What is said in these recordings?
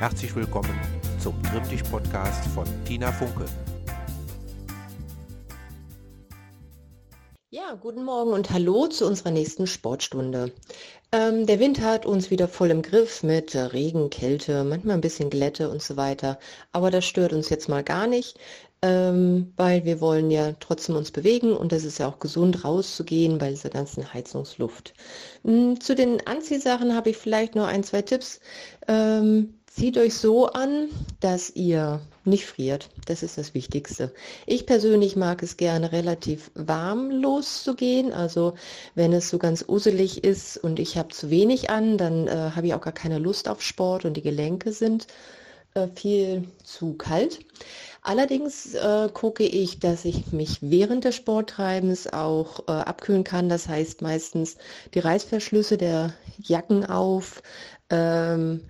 Herzlich willkommen zum Trimmdich-Podcast von Tina Funke. Ja, guten Morgen und hallo zu unserer nächsten Sportstunde. Ähm, der Winter hat uns wieder voll im Griff mit Regen, Kälte, manchmal ein bisschen Glätte und so weiter. Aber das stört uns jetzt mal gar nicht, ähm, weil wir wollen ja trotzdem uns bewegen und es ist ja auch gesund rauszugehen bei dieser ganzen Heizungsluft. Ähm, zu den Anziehsachen habe ich vielleicht noch ein, zwei Tipps. Ähm, Zieht euch so an, dass ihr nicht friert. Das ist das Wichtigste. Ich persönlich mag es gerne relativ warm loszugehen. Also wenn es so ganz uselig ist und ich habe zu wenig an, dann äh, habe ich auch gar keine Lust auf Sport und die Gelenke sind äh, viel zu kalt. Allerdings äh, gucke ich, dass ich mich während des Sporttreibens auch äh, abkühlen kann. Das heißt meistens die Reißverschlüsse der Jacken auf, ähm,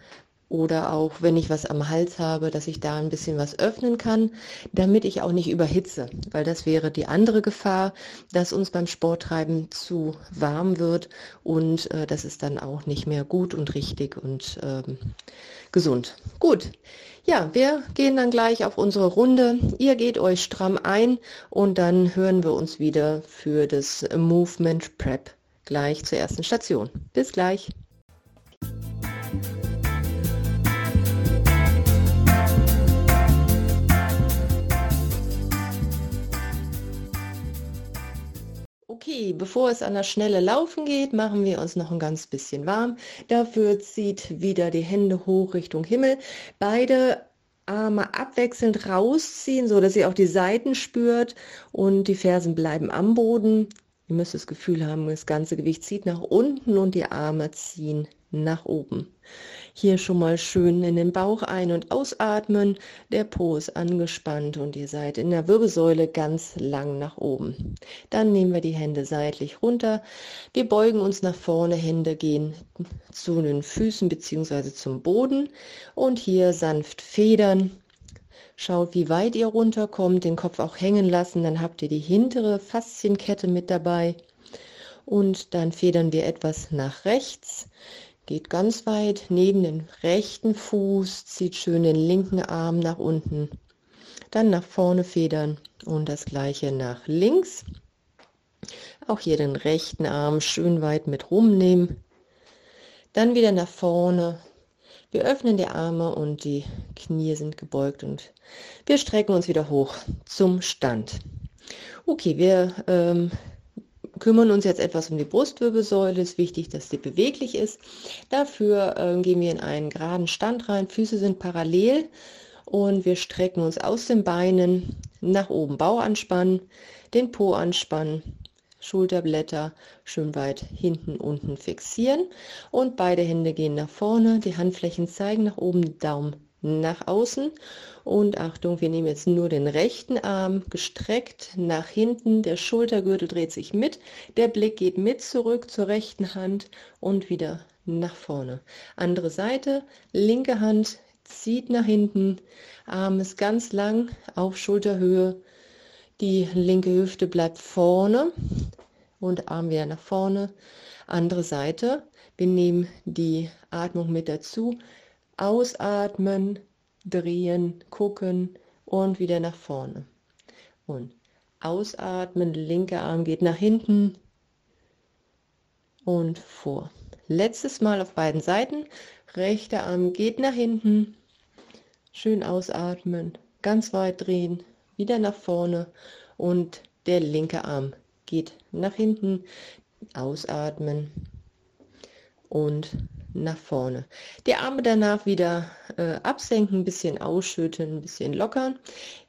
oder auch wenn ich was am Hals habe, dass ich da ein bisschen was öffnen kann, damit ich auch nicht überhitze, weil das wäre die andere Gefahr, dass uns beim Sporttreiben zu warm wird und äh, das ist dann auch nicht mehr gut und richtig und ähm, gesund. Gut, ja, wir gehen dann gleich auf unsere Runde. Ihr geht euch stramm ein und dann hören wir uns wieder für das Movement Prep gleich zur ersten Station. Bis gleich. Okay, bevor es an der Schnelle laufen geht, machen wir uns noch ein ganz bisschen warm. Dafür zieht wieder die Hände hoch Richtung Himmel. Beide Arme abwechselnd rausziehen, so dass ihr auch die Seiten spürt und die Fersen bleiben am Boden. Ihr müsst das Gefühl haben, das ganze Gewicht zieht nach unten und die Arme ziehen nach oben. Hier schon mal schön in den Bauch ein- und ausatmen. Der Po ist angespannt und ihr seid in der Wirbelsäule ganz lang nach oben. Dann nehmen wir die Hände seitlich runter. Wir beugen uns nach vorne, Hände gehen zu den Füßen bzw. zum Boden und hier sanft federn. Schaut, wie weit ihr runterkommt, den Kopf auch hängen lassen, dann habt ihr die hintere Faszienkette mit dabei. Und dann federn wir etwas nach rechts. Geht ganz weit neben den rechten Fuß, zieht schön den linken Arm nach unten. Dann nach vorne federn und das gleiche nach links. Auch hier den rechten Arm schön weit mit rumnehmen. Dann wieder nach vorne. Wir öffnen die Arme und die Knie sind gebeugt und wir strecken uns wieder hoch zum Stand. Okay, wir ähm, kümmern uns jetzt etwas um die Brustwirbelsäule. Es ist wichtig, dass sie beweglich ist. Dafür äh, gehen wir in einen geraden Stand rein. Füße sind parallel und wir strecken uns aus den Beinen nach oben. Bauch anspannen, den Po anspannen, Schulterblätter schön weit hinten unten fixieren und beide Hände gehen nach vorne. Die Handflächen zeigen nach oben, Daumen nach außen. Und Achtung, wir nehmen jetzt nur den rechten Arm gestreckt nach hinten, der Schultergürtel dreht sich mit, der Blick geht mit zurück zur rechten Hand und wieder nach vorne. Andere Seite, linke Hand zieht nach hinten, Arm ist ganz lang auf Schulterhöhe, die linke Hüfte bleibt vorne und Arm wieder nach vorne. Andere Seite, wir nehmen die Atmung mit dazu, Ausatmen, drehen, gucken und wieder nach vorne. Und ausatmen, linker Arm geht nach hinten und vor. Letztes Mal auf beiden Seiten. Rechter Arm geht nach hinten. Schön ausatmen, ganz weit drehen, wieder nach vorne und der linke Arm geht nach hinten. Ausatmen und nach vorne. Die Arme danach wieder äh, absenken, ein bisschen ausschütteln, ein bisschen lockern.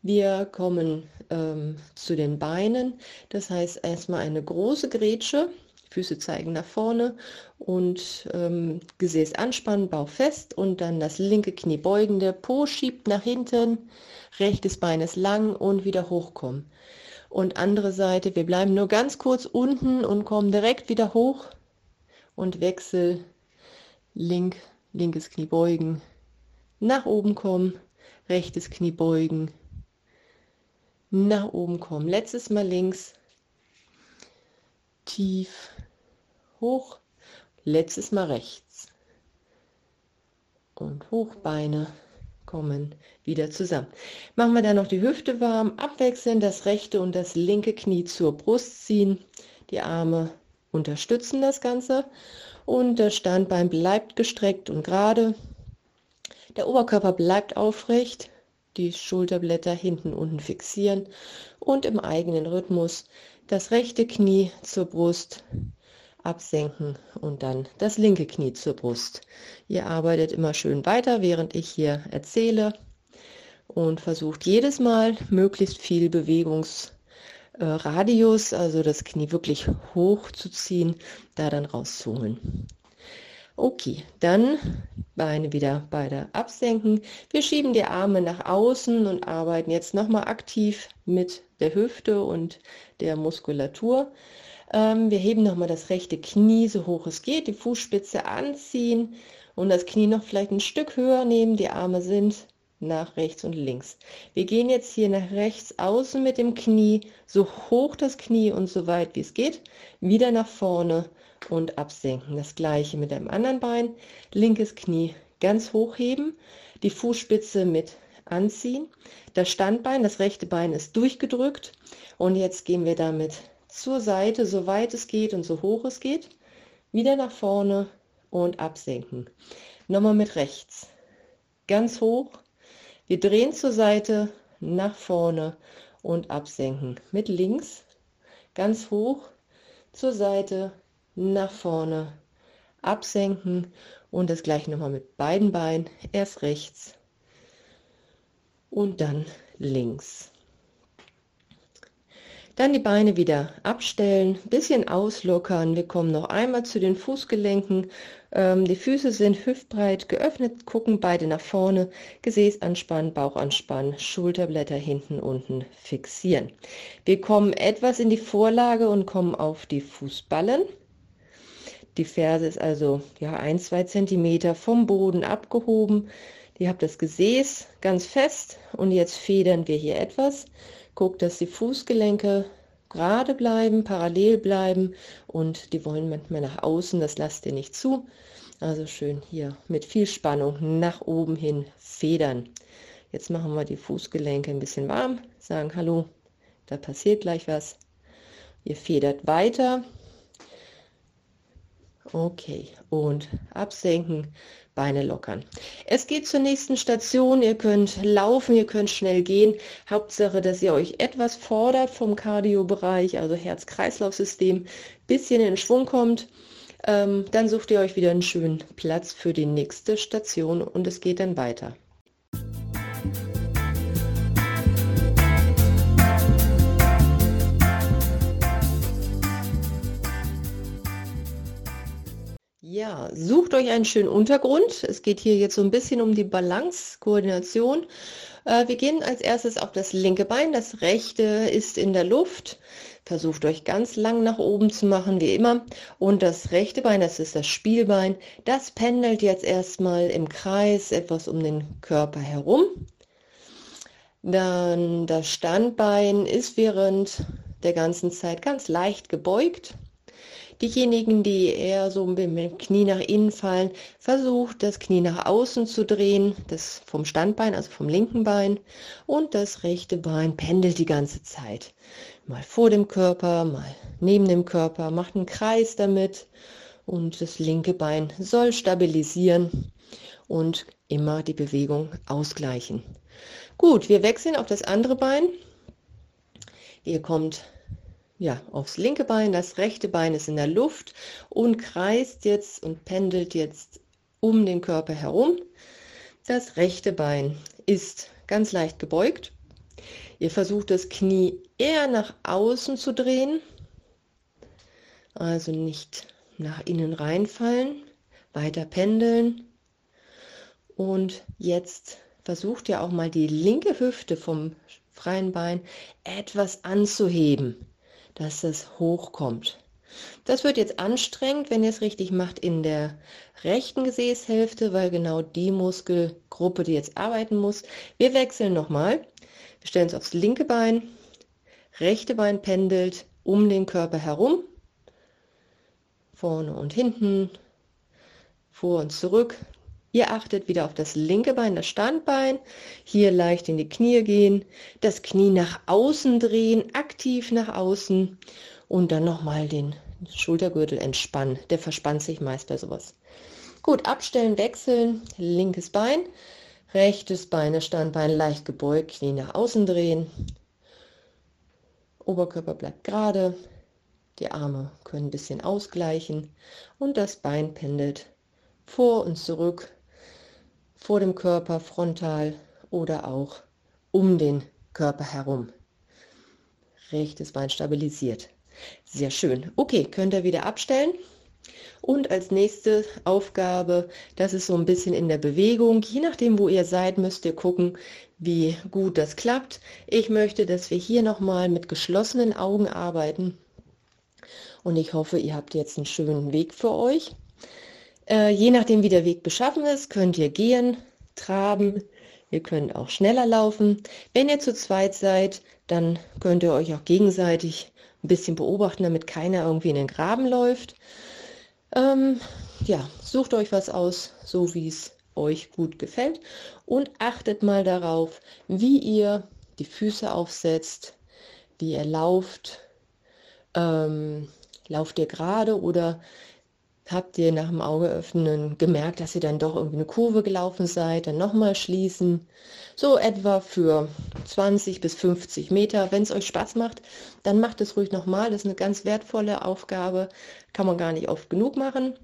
Wir kommen ähm, zu den Beinen. Das heißt erstmal eine große Grätsche. Füße zeigen nach vorne und ähm, Gesäß anspannen, Bauch fest und dann das linke Knie beugen. Der Po schiebt nach hinten, rechtes Bein ist lang und wieder hochkommen. Und andere Seite, wir bleiben nur ganz kurz unten und kommen direkt wieder hoch und Wechsel link, linkes Knie beugen, nach oben kommen, rechtes Knie beugen, nach oben kommen. Letztes Mal links, tief, hoch, letztes Mal rechts. und hoch, Beine kommen wieder zusammen. Machen wir dann noch die Hüfte warm, abwechseln, das rechte und das linke Knie zur Brust ziehen, die Arme unterstützen das Ganze und das Standbein bleibt gestreckt und gerade. Der Oberkörper bleibt aufrecht, die Schulterblätter hinten unten fixieren und im eigenen Rhythmus das rechte Knie zur Brust absenken und dann das linke Knie zur Brust. Ihr arbeitet immer schön weiter, während ich hier erzähle und versucht jedes Mal möglichst viel Bewegungsradius, also das Knie wirklich hoch zu ziehen, da dann rauszuholen. Okay, dann Beine wieder beide absenken. Wir schieben die Arme nach außen und arbeiten jetzt nochmal aktiv mit der Hüfte und der Muskulatur. Ähm, wir heben nochmal das rechte Knie so hoch es geht, die Fußspitze anziehen und das Knie noch vielleicht ein Stück höher nehmen. Die Arme sind nach rechts und links. Wir gehen jetzt hier nach rechts außen mit dem Knie, so hoch das Knie und so weit wie es geht, wieder nach vorne und absenken. Das gleiche mit dem anderen Bein. Linkes Knie ganz hoch heben, die Fußspitze mit anziehen. Das Standbein, das rechte Bein ist durchgedrückt und jetzt gehen wir damit zur Seite, so weit es geht und so hoch es geht. Wieder nach vorne und absenken. Nochmal mit rechts. Ganz hoch. Wir drehen zur Seite, nach vorne und absenken. Mit links. Ganz hoch. Zur Seite, nach vorne, absenken und das gleiche nochmal mit beiden Beinen. Erst rechts und dann links. Dann die Beine wieder abstellen, bisschen auslockern. Wir kommen noch einmal zu den Fußgelenken. Ähm, die Füße sind hüftbreit geöffnet, gucken beide nach vorne. Gesäß anspannen, Bauch anspannen, Schulterblätter hinten unten fixieren. Wir kommen etwas in die Vorlage und kommen auf die Fußballen. Die Ferse ist also ja ein, zwei Zentimeter vom Boden abgehoben. Ihr habt das Gesäß ganz fest und jetzt federn wir hier etwas. Guckt, dass die Fußgelenke gerade bleiben, parallel bleiben und die wollen manchmal nach außen, das lasst ihr nicht zu. Also schön hier mit viel Spannung nach oben hin federn. Jetzt machen wir die Fußgelenke ein bisschen warm, sagen Hallo, da passiert gleich was. Ihr federt weiter. Okay, und absenken, Beine lockern. Es geht zur nächsten Station. Ihr könnt laufen, ihr könnt schnell gehen. Hauptsache, dass ihr euch etwas fordert vom Cardio-Bereich, also Herz-Kreislauf-System, bisschen in Schwung kommt. Ähm, dann sucht ihr euch wieder einen schönen Platz für die nächste Station und es geht dann weiter. Ja, sucht euch einen schönen Untergrund. Es geht hier jetzt so ein bisschen um die Balance, Koordination. Äh, wir gehen als erstes auf das linke Bein. Das rechte ist in der Luft. Versucht euch ganz lang nach oben zu machen, wie immer. Und das rechte Bein, das ist das Spielbein, das pendelt jetzt erstmal im Kreis etwas um den Körper herum. Dann das Standbein ist während der ganzen Zeit ganz leicht gebeugt. Diejenigen, die eher so mit dem Knie nach innen fallen, versucht das Knie nach außen zu drehen, das vom Standbein, also vom linken Bein und das rechte Bein pendelt die ganze Zeit. Mal vor dem Körper, mal neben dem Körper, macht einen Kreis damit und das linke Bein soll stabilisieren und immer die Bewegung ausgleichen. Gut, wir wechseln auf das andere Bein. Ihr kommt ja, aufs linke Bein, das rechte Bein ist in der Luft und kreist jetzt und pendelt jetzt um den Körper herum. Das rechte Bein ist ganz leicht gebeugt. Ihr versucht das Knie eher nach außen zu drehen, also nicht nach innen reinfallen, weiter pendeln. Und jetzt versucht ihr auch mal die linke Hüfte vom freien Bein etwas anzuheben dass es hochkommt. Das wird jetzt anstrengend, wenn ihr es richtig macht, in der rechten Gesäßhälfte, weil genau die Muskelgruppe, die jetzt arbeiten muss. Wir wechseln nochmal. Wir stellen uns aufs linke Bein, rechte Bein pendelt um den Körper herum, vorne und hinten, vor und zurück. Ihr achtet wieder auf das linke Bein, das Standbein. Hier leicht in die Knie gehen, das Knie nach außen drehen, aktiv nach außen und dann nochmal den Schultergürtel entspannen. Der verspannt sich meist bei sowas. Gut, abstellen, wechseln, linkes Bein, rechtes Bein, das Standbein leicht gebeugt, Knie nach außen drehen. Oberkörper bleibt gerade, die Arme können ein bisschen ausgleichen und das Bein pendelt vor und zurück vor dem Körper frontal oder auch um den Körper herum. Rechtes Bein stabilisiert. Sehr schön. Okay, könnt ihr wieder abstellen. Und als nächste Aufgabe, das ist so ein bisschen in der Bewegung. Je nachdem, wo ihr seid, müsst ihr gucken, wie gut das klappt. Ich möchte, dass wir hier nochmal mit geschlossenen Augen arbeiten. Und ich hoffe, ihr habt jetzt einen schönen Weg für euch. Äh, je nachdem, wie der Weg beschaffen ist, könnt ihr gehen, traben, ihr könnt auch schneller laufen. Wenn ihr zu zweit seid, dann könnt ihr euch auch gegenseitig ein bisschen beobachten, damit keiner irgendwie in den Graben läuft. Ähm, ja, sucht euch was aus, so wie es euch gut gefällt und achtet mal darauf, wie ihr die Füße aufsetzt, wie ihr lauft. Ähm, lauft ihr gerade oder habt ihr nach dem Auge öffnen gemerkt, dass ihr dann doch irgendwie eine Kurve gelaufen seid, dann nochmal schließen. So etwa für 20 bis 50 Meter. Wenn es euch Spaß macht, dann macht es ruhig nochmal. Das ist eine ganz wertvolle Aufgabe. Kann man gar nicht oft genug machen.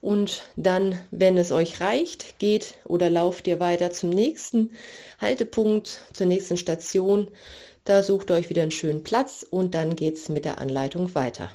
Und dann, wenn es euch reicht, geht oder lauft ihr weiter zum nächsten Haltepunkt, zur nächsten Station. Da sucht ihr euch wieder einen schönen Platz und dann geht es mit der Anleitung weiter.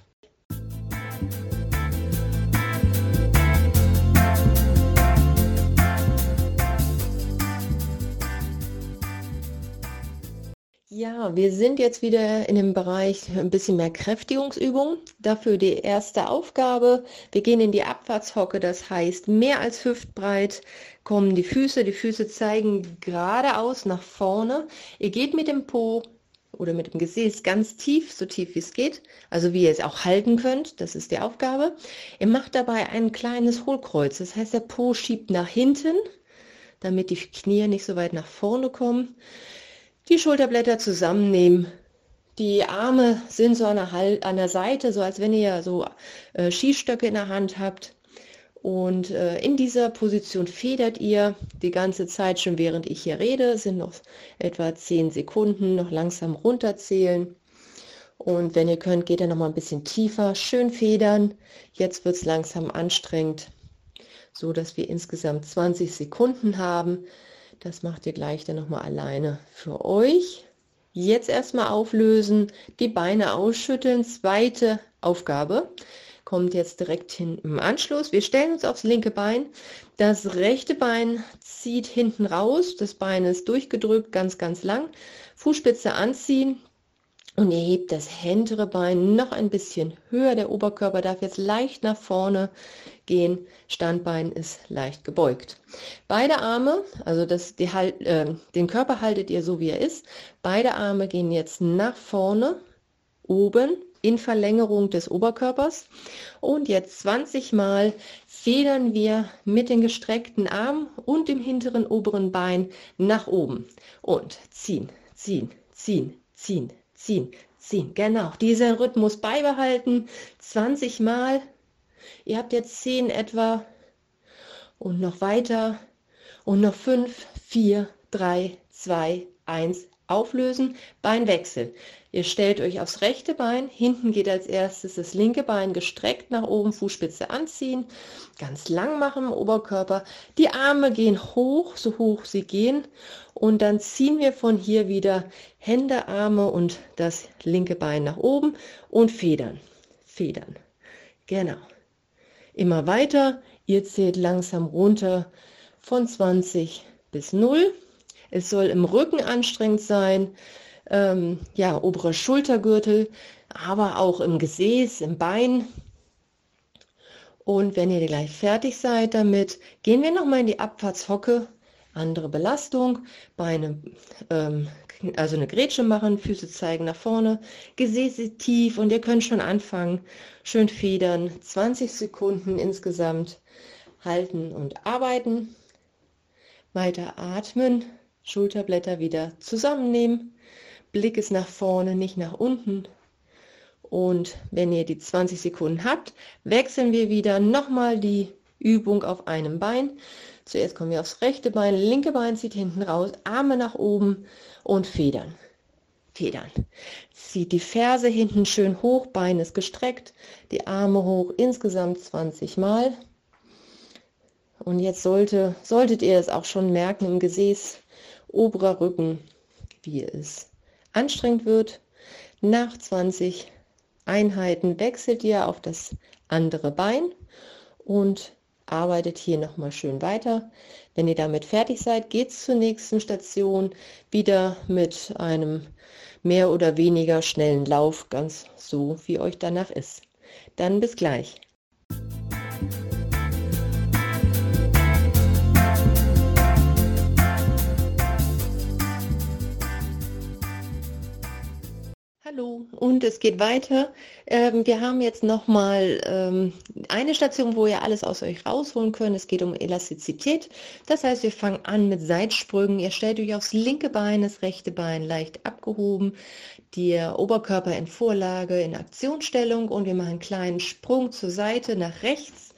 Ja, wir sind jetzt wieder in dem Bereich ein bisschen mehr Kräftigungsübung. Dafür die erste Aufgabe. Wir gehen in die Abfahrtshocke, das heißt mehr als hüftbreit kommen die Füße. Die Füße zeigen geradeaus nach vorne. Ihr geht mit dem Po oder mit dem Gesäß ganz tief, so tief wie es geht, also wie ihr es auch halten könnt, das ist die Aufgabe. Ihr macht dabei ein kleines Hohlkreuz, das heißt der Po schiebt nach hinten, damit die Knie nicht so weit nach vorne kommen. Die Schulterblätter zusammennehmen. Die Arme sind so an der, an der Seite, so als wenn ihr so äh, Skistöcke in der Hand habt. Und äh, in dieser Position federt ihr die ganze Zeit schon, während ich hier rede, sind noch etwa 10 Sekunden, noch langsam runterzählen. Und wenn ihr könnt, geht ihr noch mal ein bisschen tiefer, schön federn. Jetzt wird es langsam anstrengend, so dass wir insgesamt 20 Sekunden haben. Das macht ihr gleich dann nochmal alleine für euch. Jetzt erstmal auflösen, die Beine ausschütteln. Zweite Aufgabe kommt jetzt direkt hin im Anschluss. Wir stellen uns aufs linke Bein. Das rechte Bein zieht hinten raus. Das Bein ist durchgedrückt, ganz, ganz lang. Fußspitze anziehen, und ihr hebt das hintere Bein noch ein bisschen höher. Der Oberkörper darf jetzt leicht nach vorne gehen. Standbein ist leicht gebeugt. Beide Arme, also das, die, äh, den Körper haltet ihr so wie er ist. Beide Arme gehen jetzt nach vorne, oben in Verlängerung des Oberkörpers. Und jetzt 20 Mal federn wir mit den gestreckten Armen und dem hinteren oberen Bein nach oben. Und ziehen, ziehen, ziehen, ziehen, ziehen, ziehen. Genau, diesen Rhythmus beibehalten. 20 Mal. Ihr habt jetzt 10 etwa. Und noch weiter. Und noch 5, 4, 3, 2, 1 auflösen, Beinwechsel. Ihr stellt euch aufs rechte Bein, hinten geht als erstes das linke Bein gestreckt nach oben, Fußspitze anziehen, ganz lang machen im Oberkörper. Die Arme gehen hoch, so hoch sie gehen und dann ziehen wir von hier wieder Hände, Arme und das linke Bein nach oben und federn, federn. Genau. Immer weiter, ihr zählt langsam runter von 20 bis 0 es soll im Rücken anstrengend sein, ähm, ja, obere Schultergürtel, aber auch im Gesäß, im Bein. Und wenn ihr gleich fertig seid damit, gehen wir nochmal in die Abfahrtshocke. Andere Belastung, Beine, ähm, also eine Grätsche machen, Füße zeigen nach vorne, Gesäße tief und ihr könnt schon anfangen, schön federn, 20 Sekunden insgesamt halten und arbeiten. Weiter atmen, Schulterblätter wieder zusammennehmen. Blick ist nach vorne, nicht nach unten. Und wenn ihr die 20 Sekunden habt, wechseln wir wieder nochmal die Übung auf einem Bein. Zuerst kommen wir aufs rechte Bein, linke Bein zieht hinten raus, Arme nach oben und Federn. Federn. Zieht die Ferse hinten schön hoch, Bein ist gestreckt, die Arme hoch, insgesamt 20 Mal. Und jetzt sollte, solltet ihr es auch schon merken im Gesäß, oberer Rücken, wie es anstrengend wird. Nach 20 Einheiten wechselt ihr auf das andere Bein und arbeitet hier nochmal schön weiter. Wenn ihr damit fertig seid, geht es zur nächsten Station wieder mit einem mehr oder weniger schnellen Lauf, ganz so wie euch danach ist. Dann bis gleich. Und es geht weiter. Ähm, wir haben jetzt nochmal ähm, eine Station, wo ihr alles aus euch rausholen könnt. Es geht um Elastizität. Das heißt, wir fangen an mit Seitsprüngen. Ihr stellt euch aufs linke Bein, das rechte Bein leicht abgehoben, der Oberkörper in Vorlage, in Aktionsstellung und wir machen einen kleinen Sprung zur Seite nach rechts,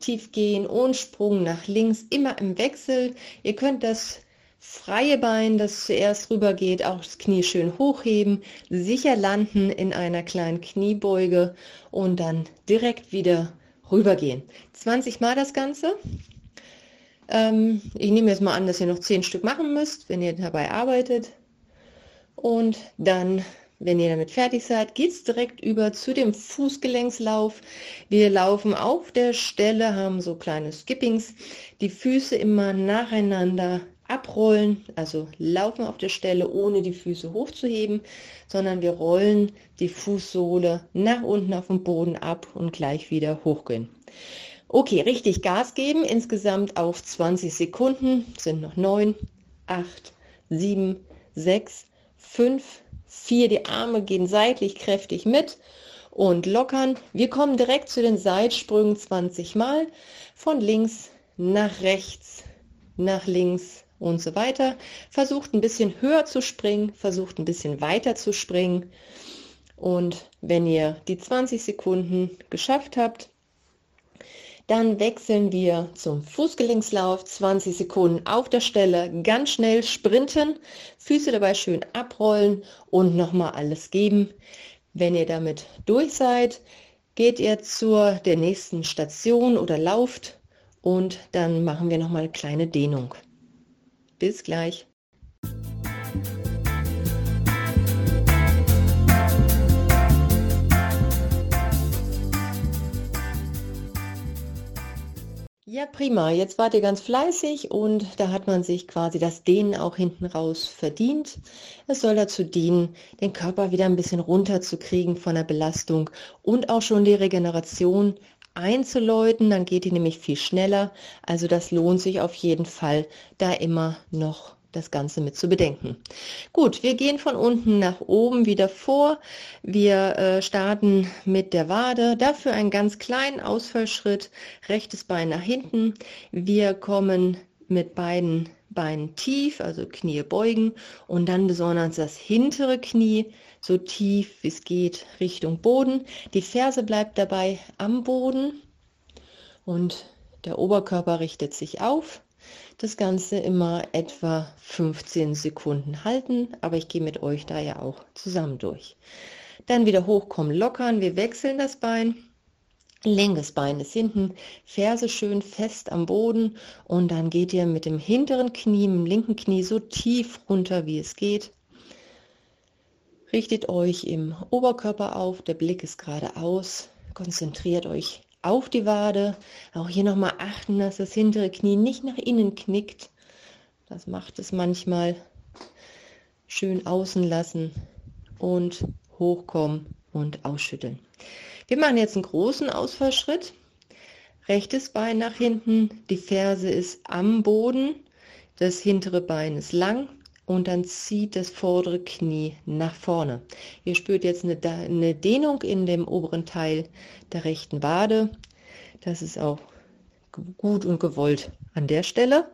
tief gehen und Sprung nach links, immer im Wechsel. Ihr könnt das freie Bein, das zuerst rüber geht, auch das Knie schön hochheben, sicher landen in einer kleinen Kniebeuge und dann direkt wieder rübergehen. 20 Mal das Ganze. Ähm, ich nehme jetzt mal an, dass ihr noch 10 Stück machen müsst, wenn ihr dabei arbeitet. Und dann, wenn ihr damit fertig seid, geht es direkt über zu dem Fußgelenkslauf. Wir laufen auf der Stelle, haben so kleine Skippings, die Füße immer nacheinander abrollen, also laufen auf der Stelle, ohne die Füße hochzuheben, sondern wir rollen die Fußsohle nach unten auf den Boden ab und gleich wieder hochgehen. Okay, richtig Gas geben, insgesamt auf 20 Sekunden, sind noch 9, 8, 7, 6, 5, 4, die Arme gehen seitlich kräftig mit und lockern. Wir kommen direkt zu den Seitsprüngen 20 Mal, von links nach rechts, nach links, und so weiter. Versucht ein bisschen höher zu springen, versucht ein bisschen weiter zu springen. Und wenn ihr die 20 Sekunden geschafft habt, dann wechseln wir zum Fußgelenkslauf. 20 Sekunden auf der Stelle, ganz schnell sprinten, Füße dabei schön abrollen und nochmal alles geben. Wenn ihr damit durch seid, geht ihr zur der nächsten Station oder lauft und dann machen wir nochmal eine kleine Dehnung. Bis gleich. Ja, prima. Jetzt wart ihr ganz fleißig und da hat man sich quasi das Dehnen auch hinten raus verdient. Es soll dazu dienen, den Körper wieder ein bisschen runterzukriegen von der Belastung und auch schon die Regeneration einzuläuten, dann geht die nämlich viel schneller. Also das lohnt sich auf jeden Fall, da immer noch das Ganze mit zu bedenken. Gut, wir gehen von unten nach oben wieder vor. Wir äh, starten mit der Wade. Dafür einen ganz kleinen Ausfallschritt. Rechtes Bein nach hinten. Wir kommen mit beiden Beinen tief, also Knie beugen und dann besonders das hintere Knie so tief wie es geht Richtung Boden. Die Ferse bleibt dabei am Boden und der Oberkörper richtet sich auf. Das Ganze immer etwa 15 Sekunden halten, aber ich gehe mit euch da ja auch zusammen durch. Dann wieder hochkommen, lockern. Wir wechseln das Bein. Linkes Bein ist hinten, Ferse schön fest am Boden und dann geht ihr mit dem hinteren Knie, mit dem linken Knie so tief runter, wie es geht. Richtet euch im Oberkörper auf, der Blick ist geradeaus, konzentriert euch auf die Wade. Auch hier nochmal achten, dass das hintere Knie nicht nach innen knickt. Das macht es manchmal. Schön außen lassen und hochkommen und ausschütteln. Wir machen jetzt einen großen Ausfallschritt. Rechtes Bein nach hinten, die Ferse ist am Boden, das hintere Bein ist lang und dann zieht das vordere Knie nach vorne. Ihr spürt jetzt eine, eine Dehnung in dem oberen Teil der rechten Wade. Das ist auch gut und gewollt an der Stelle.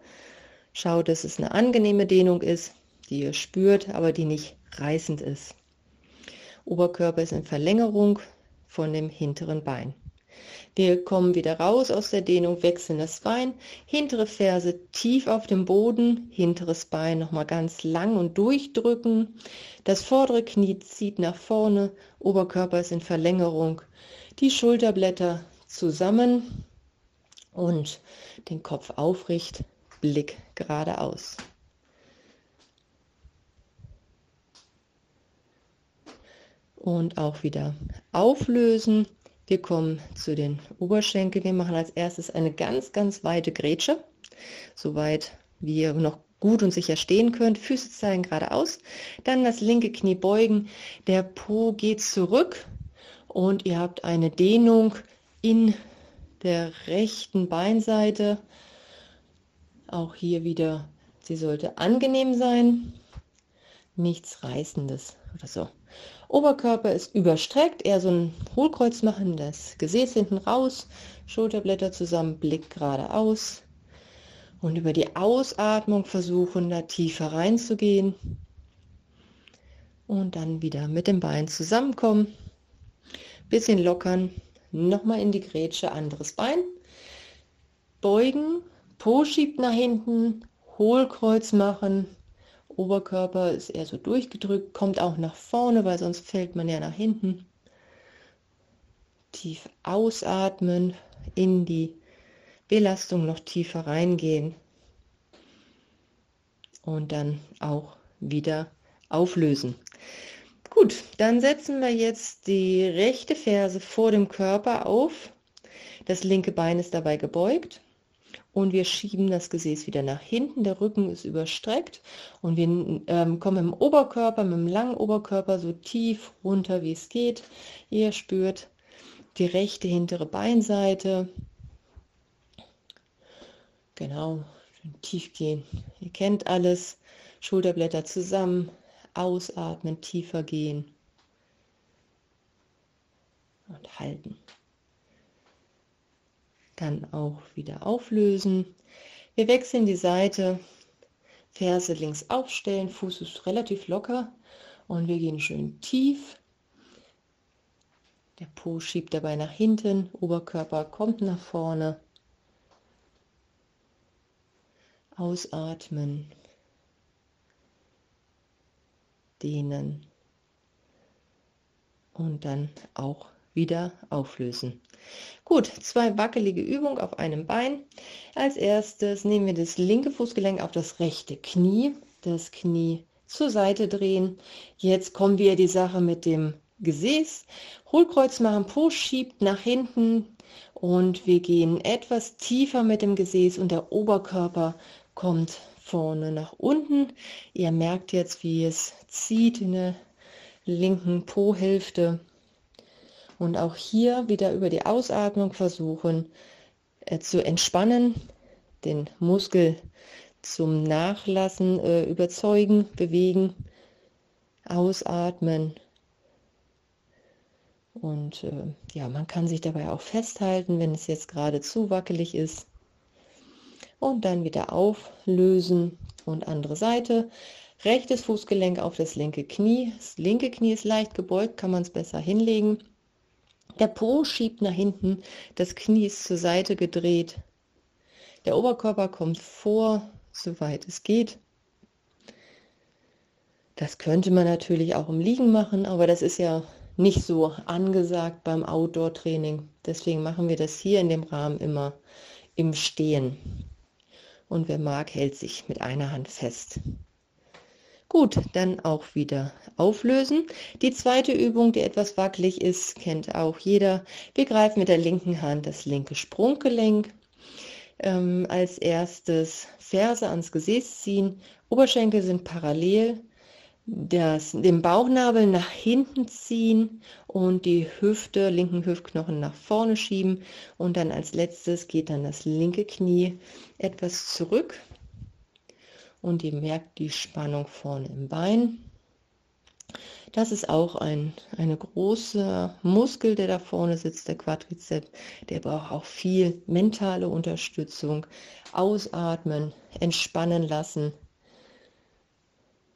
Schaut, dass es eine angenehme Dehnung ist, die ihr spürt, aber die nicht reißend ist. Oberkörper ist in Verlängerung von dem hinteren Bein. Wir kommen wieder raus aus der Dehnung, wechseln das Bein, hintere Ferse tief auf dem Boden, hinteres Bein nochmal ganz lang und durchdrücken. Das vordere Knie zieht nach vorne, Oberkörper ist in Verlängerung. Die Schulterblätter zusammen und den Kopf aufricht, Blick geradeaus. Und auch wieder auflösen. Wir kommen zu den Oberschenkeln. Wir machen als erstes eine ganz, ganz weite Grätsche, soweit wie ihr noch gut und sicher stehen könnt. Füße zeigen geradeaus. Dann das linke Knie beugen. Der Po geht zurück und ihr habt eine Dehnung in der rechten Beinseite. Auch hier wieder, sie sollte angenehm sein, nichts Reißendes oder so. Oberkörper ist überstreckt, eher so ein Hohlkreuz machen, das Gesäß hinten raus, Schulterblätter zusammen, Blick geradeaus. Und über die Ausatmung versuchen, da tiefer reinzugehen. Und dann wieder mit dem Bein zusammenkommen. Bisschen lockern, nochmal in die Grätsche, anderes Bein. Beugen, Po schiebt nach hinten, Hohlkreuz machen. Oberkörper ist eher so durchgedrückt, kommt auch nach vorne, weil sonst fällt man ja nach hinten. Tief ausatmen, in die Belastung noch tiefer reingehen. Und dann auch wieder auflösen. Gut, dann setzen wir jetzt die rechte Ferse vor dem Körper auf. Das linke Bein ist dabei gebeugt und wir schieben das Gesäß wieder nach hinten. Der Rücken ist überstreckt und wir ähm, kommen im Oberkörper, mit dem langen Oberkörper so tief runter, wie es geht. Ihr spürt die rechte hintere Beinseite. Genau, tief gehen. Ihr kennt alles. Schulterblätter zusammen, Ausatmen, tiefer gehen und halten. Dann auch wieder auflösen. Wir wechseln die Seite, Ferse links aufstellen, Fuß ist relativ locker und wir gehen schön tief. Der Po schiebt dabei nach hinten, Oberkörper kommt nach vorne. Ausatmen dehnen und dann auch wieder auflösen. Gut, zwei wackelige Übungen auf einem Bein. Als erstes nehmen wir das linke Fußgelenk auf das rechte Knie, das Knie zur Seite drehen. Jetzt kommen wir die Sache mit dem Gesäß. Hohlkreuz machen, Po schiebt nach hinten und wir gehen etwas tiefer mit dem Gesäß und der Oberkörper kommt vorne nach unten. Ihr merkt jetzt, wie es zieht in der linken Po-Hälfte. Und auch hier wieder über die Ausatmung versuchen äh, zu entspannen, den Muskel zum Nachlassen äh, überzeugen, bewegen, ausatmen. Und äh, ja, man kann sich dabei auch festhalten, wenn es jetzt gerade zu wackelig ist und dann wieder auflösen und andere Seite. Rechtes Fußgelenk auf das linke Knie. Das linke Knie ist leicht gebeugt, kann man es besser hinlegen. Der Po schiebt nach hinten, das Knie ist zur Seite gedreht. Der Oberkörper kommt vor, soweit es geht. Das könnte man natürlich auch im Liegen machen, aber das ist ja nicht so angesagt beim Outdoor-Training. Deswegen machen wir das hier in dem Rahmen immer im Stehen und wer mag, hält sich mit einer Hand fest. Gut, dann auch wieder auflösen. Die zweite Übung, die etwas wackelig ist, kennt auch jeder. Wir greifen mit der linken Hand das linke Sprunggelenk. Ähm, als erstes Ferse ans Gesäß ziehen. Oberschenkel sind parallel das, den Bauchnabel nach hinten ziehen und die Hüfte, linken Hüftknochen nach vorne schieben und dann als letztes geht dann das linke Knie etwas zurück und ihr merkt die Spannung vorne im Bein Das ist auch ein eine große Muskel, der da vorne sitzt, der Quadrizeps. Der braucht auch viel mentale Unterstützung. Ausatmen, entspannen lassen.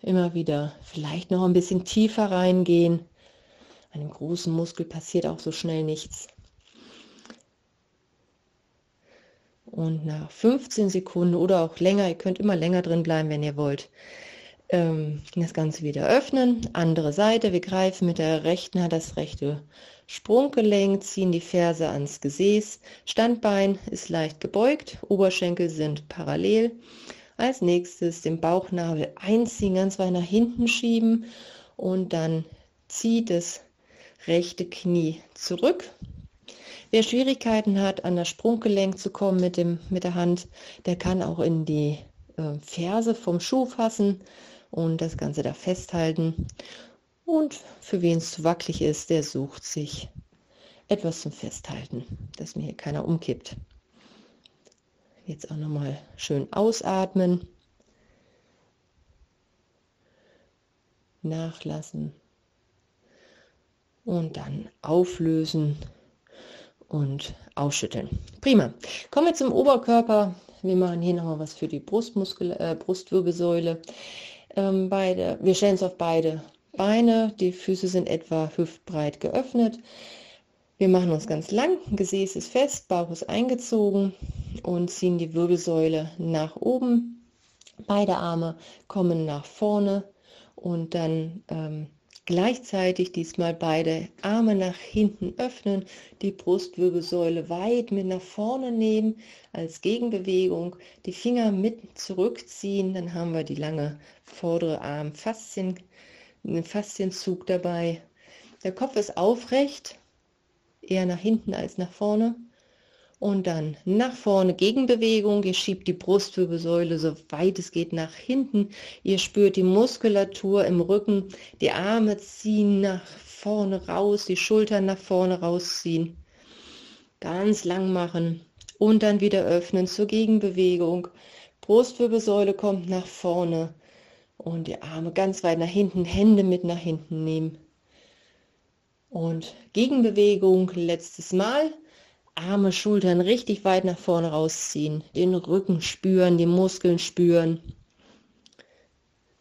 Immer wieder vielleicht noch ein bisschen tiefer reingehen. Einem großen Muskel passiert auch so schnell nichts. Und nach 15 Sekunden oder auch länger, ihr könnt immer länger drin bleiben, wenn ihr wollt, ähm, das Ganze wieder öffnen. Andere Seite, wir greifen mit der rechten Hand das rechte Sprunggelenk, ziehen die Ferse ans Gesäß. Standbein ist leicht gebeugt, Oberschenkel sind parallel. Als nächstes den Bauchnabel einziehen, ganz weit nach hinten schieben und dann zieht das rechte Knie zurück. Wer Schwierigkeiten hat, an das Sprunggelenk zu kommen mit, dem, mit der Hand, der kann auch in die äh, Ferse vom Schuh fassen und das Ganze da festhalten. Und für wen es zu wackelig ist, der sucht sich etwas zum Festhalten, dass mir hier keiner umkippt. Jetzt auch nochmal schön ausatmen. Nachlassen. Und dann auflösen und ausschütteln. Prima. Kommen wir zum Oberkörper. Wir machen hier nochmal was für die Brustmuskel, äh, Brustwirbelsäule. Ähm, beide, wir stellen es auf beide Beine. Die Füße sind etwa hüftbreit geöffnet. Wir machen uns ganz lang, Gesäß ist fest, Bauch ist eingezogen und ziehen die Wirbelsäule nach oben. Beide Arme kommen nach vorne und dann ähm, gleichzeitig diesmal beide Arme nach hinten öffnen, die Brustwirbelsäule weit mit nach vorne nehmen als Gegenbewegung, die Finger mit zurückziehen, dann haben wir die lange vordere Armfaszien, einen Faszienzug dabei. Der Kopf ist aufrecht, eher nach hinten als nach vorne. Und dann nach vorne Gegenbewegung. Ihr schiebt die Brustwirbelsäule so weit es geht nach hinten. Ihr spürt die Muskulatur im Rücken. Die Arme ziehen nach vorne raus, die Schultern nach vorne rausziehen. Ganz lang machen und dann wieder öffnen zur Gegenbewegung. Brustwirbelsäule kommt nach vorne und die Arme ganz weit nach hinten, Hände mit nach hinten nehmen. Und Gegenbewegung, letztes Mal. Arme, Schultern richtig weit nach vorne rausziehen. Den Rücken spüren, die Muskeln spüren.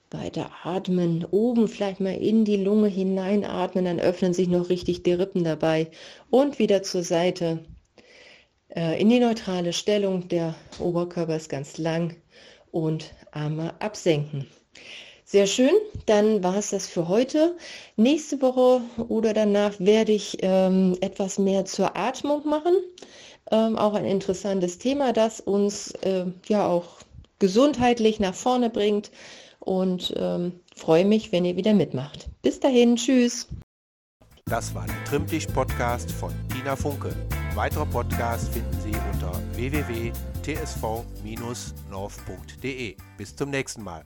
Weiter atmen, oben vielleicht mal in die Lunge hineinatmen, dann öffnen sich noch richtig die Rippen dabei. Und wieder zur Seite äh, in die neutrale Stellung. Der Oberkörper ist ganz lang und Arme absenken. Sehr schön, dann war es das für heute. Nächste Woche oder danach werde ich ähm, etwas mehr zur Atmung machen. Ähm, auch ein interessantes Thema, das uns äh, ja auch gesundheitlich nach vorne bringt und ähm, freue mich, wenn ihr wieder mitmacht. Bis dahin, tschüss. Das war der Trimmtisch Podcast von Tina Funke. Weitere Podcasts finden Sie unter www.tsv-north.de. Bis zum nächsten Mal.